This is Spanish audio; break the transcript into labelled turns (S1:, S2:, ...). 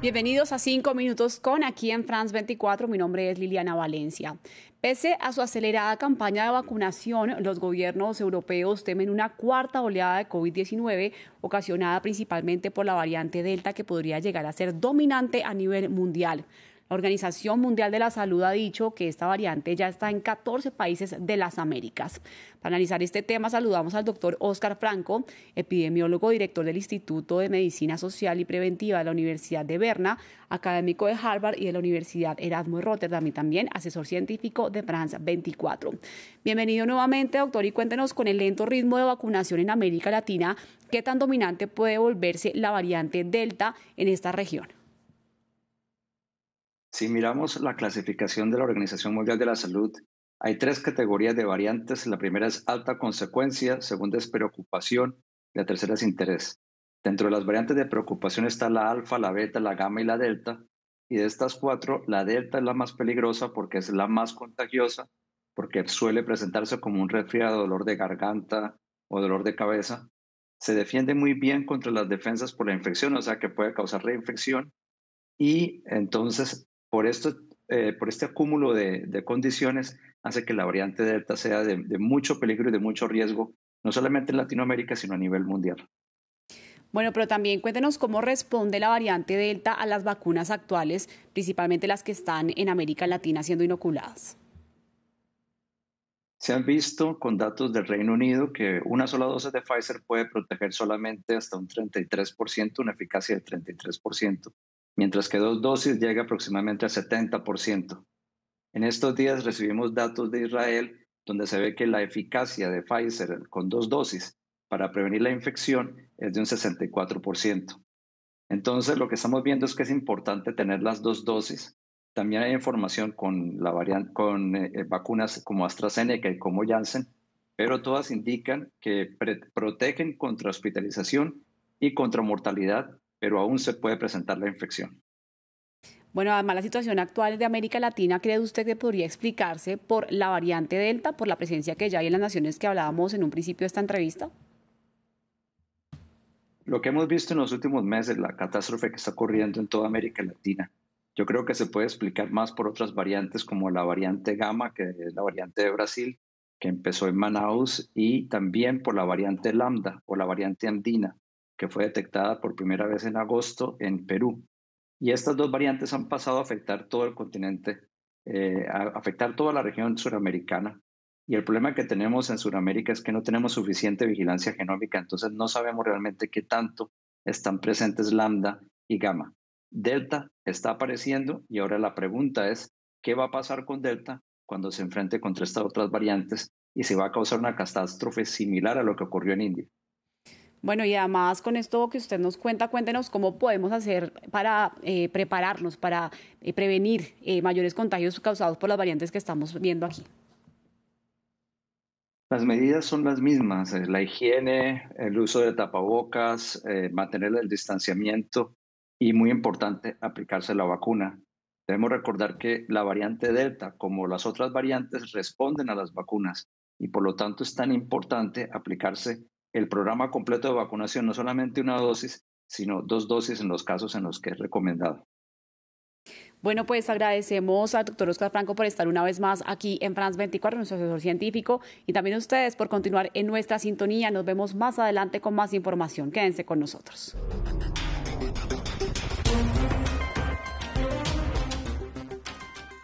S1: Bienvenidos a 5 minutos con aquí en France 24. Mi nombre es Liliana Valencia. Pese a su acelerada campaña de vacunación, los gobiernos europeos temen una cuarta oleada de COVID-19 ocasionada principalmente por la variante Delta que podría llegar a ser dominante a nivel mundial. La Organización Mundial de la Salud ha dicho que esta variante ya está en 14 países de las Américas. Para analizar este tema saludamos al doctor Oscar Franco, epidemiólogo director del Instituto de Medicina Social y Preventiva de la Universidad de Berna, académico de Harvard y de la Universidad Erasmo de Rotterdam y también asesor científico de France 24. Bienvenido nuevamente, doctor, y cuéntenos con el lento ritmo de vacunación en América Latina, ¿qué tan dominante puede volverse la variante Delta en esta región?
S2: Si miramos la clasificación de la Organización Mundial de la Salud, hay tres categorías de variantes. La primera es alta consecuencia, segunda es preocupación y la tercera es interés. Dentro de las variantes de preocupación está la alfa, la beta, la gamma y la delta. Y de estas cuatro, la delta es la más peligrosa porque es la más contagiosa, porque suele presentarse como un resfriado, dolor de garganta o dolor de cabeza. Se defiende muy bien contra las defensas por la infección, o sea que puede causar reinfección. Y entonces por, esto, eh, por este acúmulo de, condiciones hace que la variante Delta sea de, de mucho peligro y de mucho riesgo, no solamente en Latinoamérica, sino a nivel mundial.
S1: Bueno, pero también cuéntenos cómo responde la variante Delta a las vacunas actuales, principalmente las que están en América Latina siendo inoculadas.
S2: Se han visto con datos del Reino Unido que una sola dosis de Pfizer puede proteger solamente hasta un 33%, una eficacia del 33% mientras que dos dosis llega aproximadamente al 70%. En estos días recibimos datos de Israel donde se ve que la eficacia de Pfizer con dos dosis para prevenir la infección es de un 64%. Entonces, lo que estamos viendo es que es importante tener las dos dosis. También hay información con, la variante, con eh, eh, vacunas como AstraZeneca y como Janssen, pero todas indican que protegen contra hospitalización y contra mortalidad pero aún se puede presentar la infección.
S1: Bueno, además la situación actual de América Latina, ¿cree usted que podría explicarse por la variante Delta, por la presencia que ya hay en las naciones que hablábamos en un principio de esta entrevista?
S2: Lo que hemos visto en los últimos meses, la catástrofe que está ocurriendo en toda América Latina, yo creo que se puede explicar más por otras variantes como la variante Gamma, que es la variante de Brasil, que empezó en Manaus, y también por la variante Lambda o la variante andina, que fue detectada por primera vez en agosto en Perú. Y estas dos variantes han pasado a afectar todo el continente, eh, a afectar toda la región suramericana. Y el problema que tenemos en Sudamérica es que no tenemos suficiente vigilancia genómica, entonces no sabemos realmente qué tanto están presentes lambda y gamma. Delta está apareciendo y ahora la pregunta es, ¿qué va a pasar con Delta cuando se enfrente contra estas otras variantes y si va a causar una catástrofe similar a lo que ocurrió en India?
S1: Bueno, y además con esto que usted nos cuenta, cuéntenos cómo podemos hacer para eh, prepararnos, para eh, prevenir eh, mayores contagios causados por las variantes que estamos viendo aquí.
S2: Las medidas son las mismas, la higiene, el uso de tapabocas, mantener el distanciamiento y muy importante, aplicarse la vacuna. Debemos recordar que la variante Delta, como las otras variantes, responden a las vacunas y por lo tanto es tan importante aplicarse el programa completo de vacunación, no solamente una dosis, sino dos dosis en los casos en los que es recomendado.
S1: Bueno, pues agradecemos al doctor Oscar Franco por estar una vez más aquí en France 24, nuestro asesor científico, y también a ustedes por continuar en nuestra sintonía. Nos vemos más adelante con más información. Quédense con nosotros.